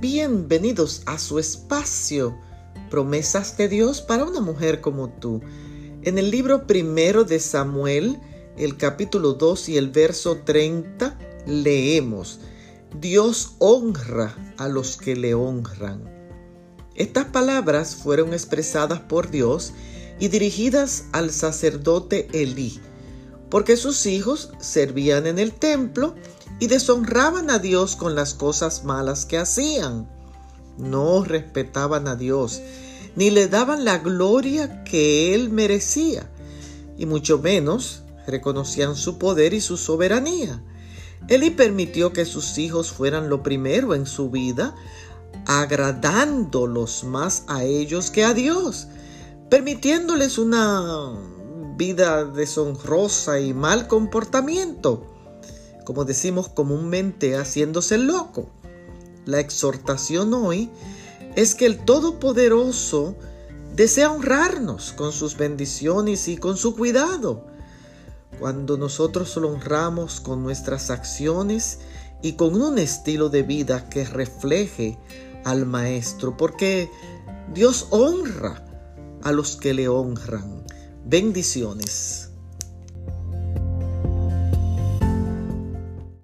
Bienvenidos a su espacio, promesas de Dios para una mujer como tú. En el libro primero de Samuel, el capítulo 2 y el verso 30, leemos, Dios honra a los que le honran. Estas palabras fueron expresadas por Dios y dirigidas al sacerdote Elí, porque sus hijos servían en el templo y deshonraban a Dios con las cosas malas que hacían. No respetaban a Dios, ni le daban la gloria que Él merecía, y mucho menos reconocían su poder y su soberanía. Él permitió que sus hijos fueran lo primero en su vida, agradándolos más a ellos que a Dios, permitiéndoles una vida deshonrosa y mal comportamiento como decimos comúnmente, haciéndose loco. La exhortación hoy es que el Todopoderoso desea honrarnos con sus bendiciones y con su cuidado. Cuando nosotros lo honramos con nuestras acciones y con un estilo de vida que refleje al Maestro, porque Dios honra a los que le honran. Bendiciones.